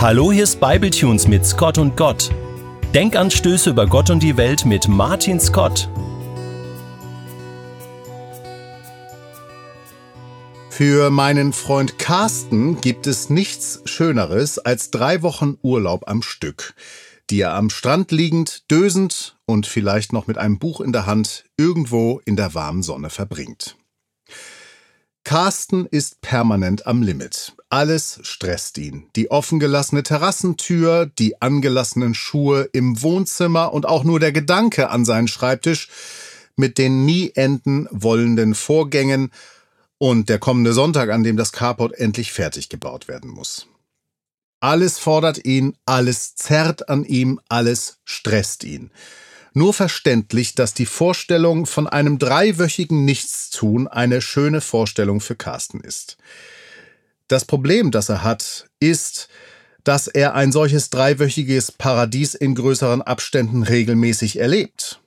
Hallo, hier ist Bibletunes mit Scott und Gott. Denkanstöße über Gott und die Welt mit Martin Scott. Für meinen Freund Carsten gibt es nichts Schöneres als drei Wochen Urlaub am Stück, die er am Strand liegend, dösend und vielleicht noch mit einem Buch in der Hand irgendwo in der warmen Sonne verbringt. Carsten ist permanent am Limit. Alles stresst ihn. Die offengelassene Terrassentür, die angelassenen Schuhe im Wohnzimmer und auch nur der Gedanke an seinen Schreibtisch mit den nie enden wollenden Vorgängen und der kommende Sonntag, an dem das Carport endlich fertig gebaut werden muss. Alles fordert ihn, alles zerrt an ihm, alles stresst ihn nur verständlich, dass die Vorstellung von einem dreiwöchigen Nichtstun eine schöne Vorstellung für Carsten ist. Das Problem, das er hat, ist, dass er ein solches dreiwöchiges Paradies in größeren Abständen regelmäßig erlebt.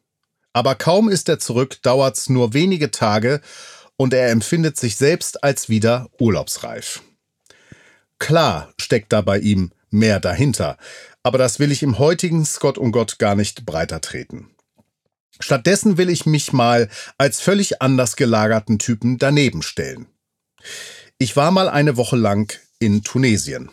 Aber kaum ist er zurück, dauert's nur wenige Tage und er empfindet sich selbst als wieder urlaubsreif. Klar steckt da bei ihm mehr dahinter, aber das will ich im heutigen Scott und Gott gar nicht breiter treten. Stattdessen will ich mich mal als völlig anders gelagerten Typen daneben stellen. Ich war mal eine Woche lang in Tunesien.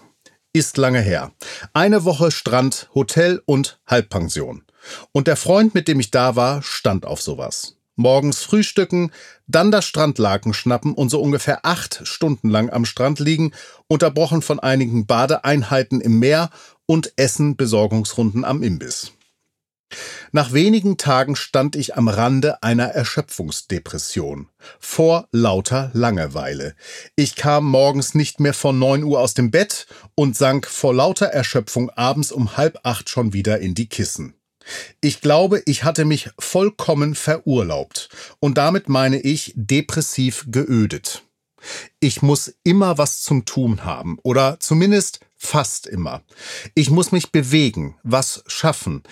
Ist lange her. Eine Woche Strand, Hotel und Halbpension. Und der Freund, mit dem ich da war, stand auf sowas. Morgens frühstücken, dann das Strandlaken schnappen und so ungefähr acht Stunden lang am Strand liegen, unterbrochen von einigen Badeeinheiten im Meer und Essen-Besorgungsrunden am Imbiss. Nach wenigen Tagen stand ich am Rande einer Erschöpfungsdepression. Vor lauter Langeweile. Ich kam morgens nicht mehr vor neun Uhr aus dem Bett und sank vor lauter Erschöpfung abends um halb acht schon wieder in die Kissen. Ich glaube, ich hatte mich vollkommen verurlaubt. Und damit meine ich depressiv geödet. Ich muss immer was zum Tun haben oder zumindest fast immer. Ich muss mich bewegen, was schaffen.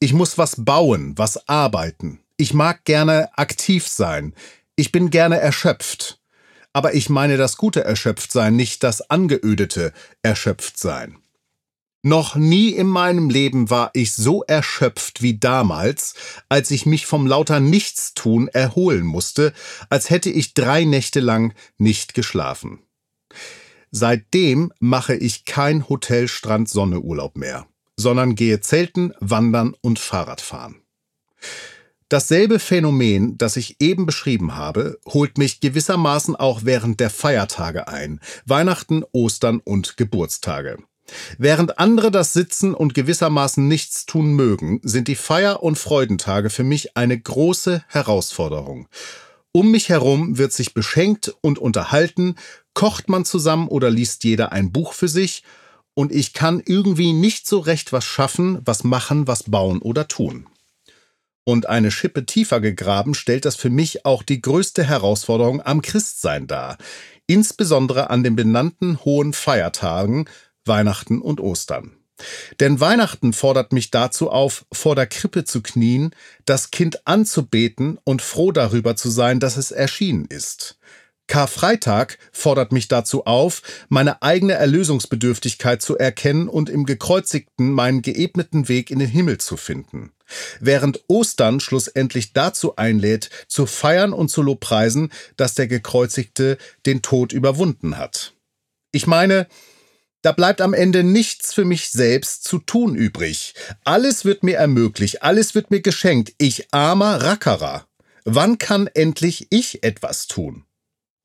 Ich muss was bauen, was arbeiten. Ich mag gerne aktiv sein. Ich bin gerne erschöpft. Aber ich meine das gute Erschöpftsein, nicht das angeödete Erschöpftsein. Noch nie in meinem Leben war ich so erschöpft wie damals, als ich mich vom lauter Nichtstun erholen musste, als hätte ich drei Nächte lang nicht geschlafen. Seitdem mache ich kein Hotel-Strand-Sonne-Urlaub mehr, sondern gehe zelten, wandern und Fahrradfahren. Dasselbe Phänomen, das ich eben beschrieben habe, holt mich gewissermaßen auch während der Feiertage ein, Weihnachten, Ostern und Geburtstage. Während andere das Sitzen und gewissermaßen nichts tun mögen, sind die Feier- und Freudentage für mich eine große Herausforderung. Um mich herum wird sich beschenkt und unterhalten, kocht man zusammen oder liest jeder ein Buch für sich, und ich kann irgendwie nicht so recht was schaffen, was machen, was bauen oder tun. Und eine Schippe tiefer gegraben stellt das für mich auch die größte Herausforderung am Christsein dar, insbesondere an den benannten hohen Feiertagen, Weihnachten und Ostern. Denn Weihnachten fordert mich dazu auf, vor der Krippe zu knien, das Kind anzubeten und froh darüber zu sein, dass es erschienen ist. Karfreitag fordert mich dazu auf, meine eigene Erlösungsbedürftigkeit zu erkennen und im Gekreuzigten meinen geebneten Weg in den Himmel zu finden. Während Ostern schlussendlich dazu einlädt, zu feiern und zu lobpreisen, dass der Gekreuzigte den Tod überwunden hat. Ich meine, da bleibt am Ende nichts für mich selbst zu tun übrig. Alles wird mir ermöglicht, alles wird mir geschenkt. Ich armer Rackerer. Wann kann endlich ich etwas tun?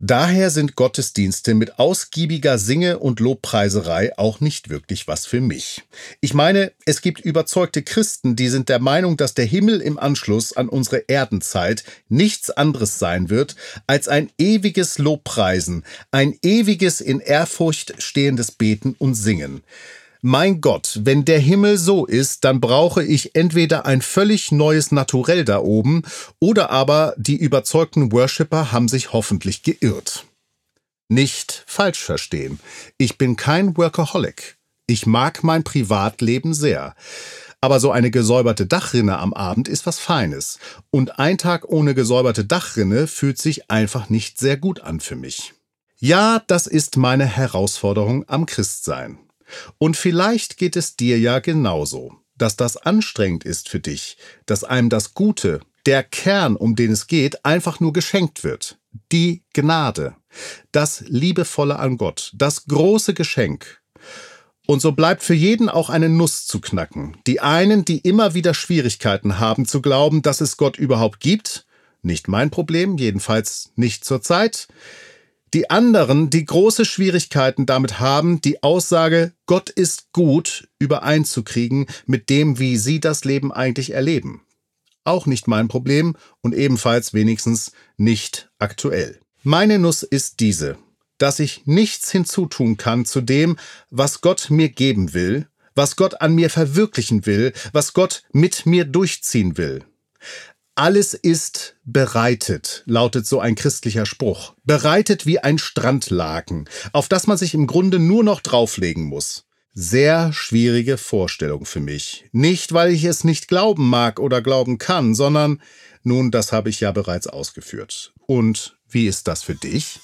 Daher sind Gottesdienste mit ausgiebiger Singe- und Lobpreiserei auch nicht wirklich was für mich. Ich meine, es gibt überzeugte Christen, die sind der Meinung, dass der Himmel im Anschluss an unsere Erdenzeit nichts anderes sein wird als ein ewiges Lobpreisen, ein ewiges in Ehrfurcht stehendes Beten und Singen. Mein Gott, wenn der Himmel so ist, dann brauche ich entweder ein völlig neues Naturell da oben oder aber die überzeugten Worshipper haben sich hoffentlich geirrt. Nicht falsch verstehen. Ich bin kein Workaholic. Ich mag mein Privatleben sehr. Aber so eine gesäuberte Dachrinne am Abend ist was Feines. Und ein Tag ohne gesäuberte Dachrinne fühlt sich einfach nicht sehr gut an für mich. Ja, das ist meine Herausforderung am Christsein. Und vielleicht geht es dir ja genauso, dass das anstrengend ist für dich, dass einem das Gute, der Kern, um den es geht, einfach nur geschenkt wird. Die Gnade, das Liebevolle an Gott, das große Geschenk. Und so bleibt für jeden auch eine Nuss zu knacken. Die einen, die immer wieder Schwierigkeiten haben zu glauben, dass es Gott überhaupt gibt, nicht mein Problem, jedenfalls nicht zur Zeit. Die anderen, die große Schwierigkeiten damit haben, die Aussage Gott ist gut übereinzukriegen mit dem, wie sie das Leben eigentlich erleben. Auch nicht mein Problem und ebenfalls wenigstens nicht aktuell. Meine Nuss ist diese, dass ich nichts hinzutun kann zu dem, was Gott mir geben will, was Gott an mir verwirklichen will, was Gott mit mir durchziehen will. Alles ist bereitet, lautet so ein christlicher Spruch. Bereitet wie ein Strandlaken, auf das man sich im Grunde nur noch drauflegen muss. Sehr schwierige Vorstellung für mich. Nicht, weil ich es nicht glauben mag oder glauben kann, sondern, nun, das habe ich ja bereits ausgeführt. Und wie ist das für dich?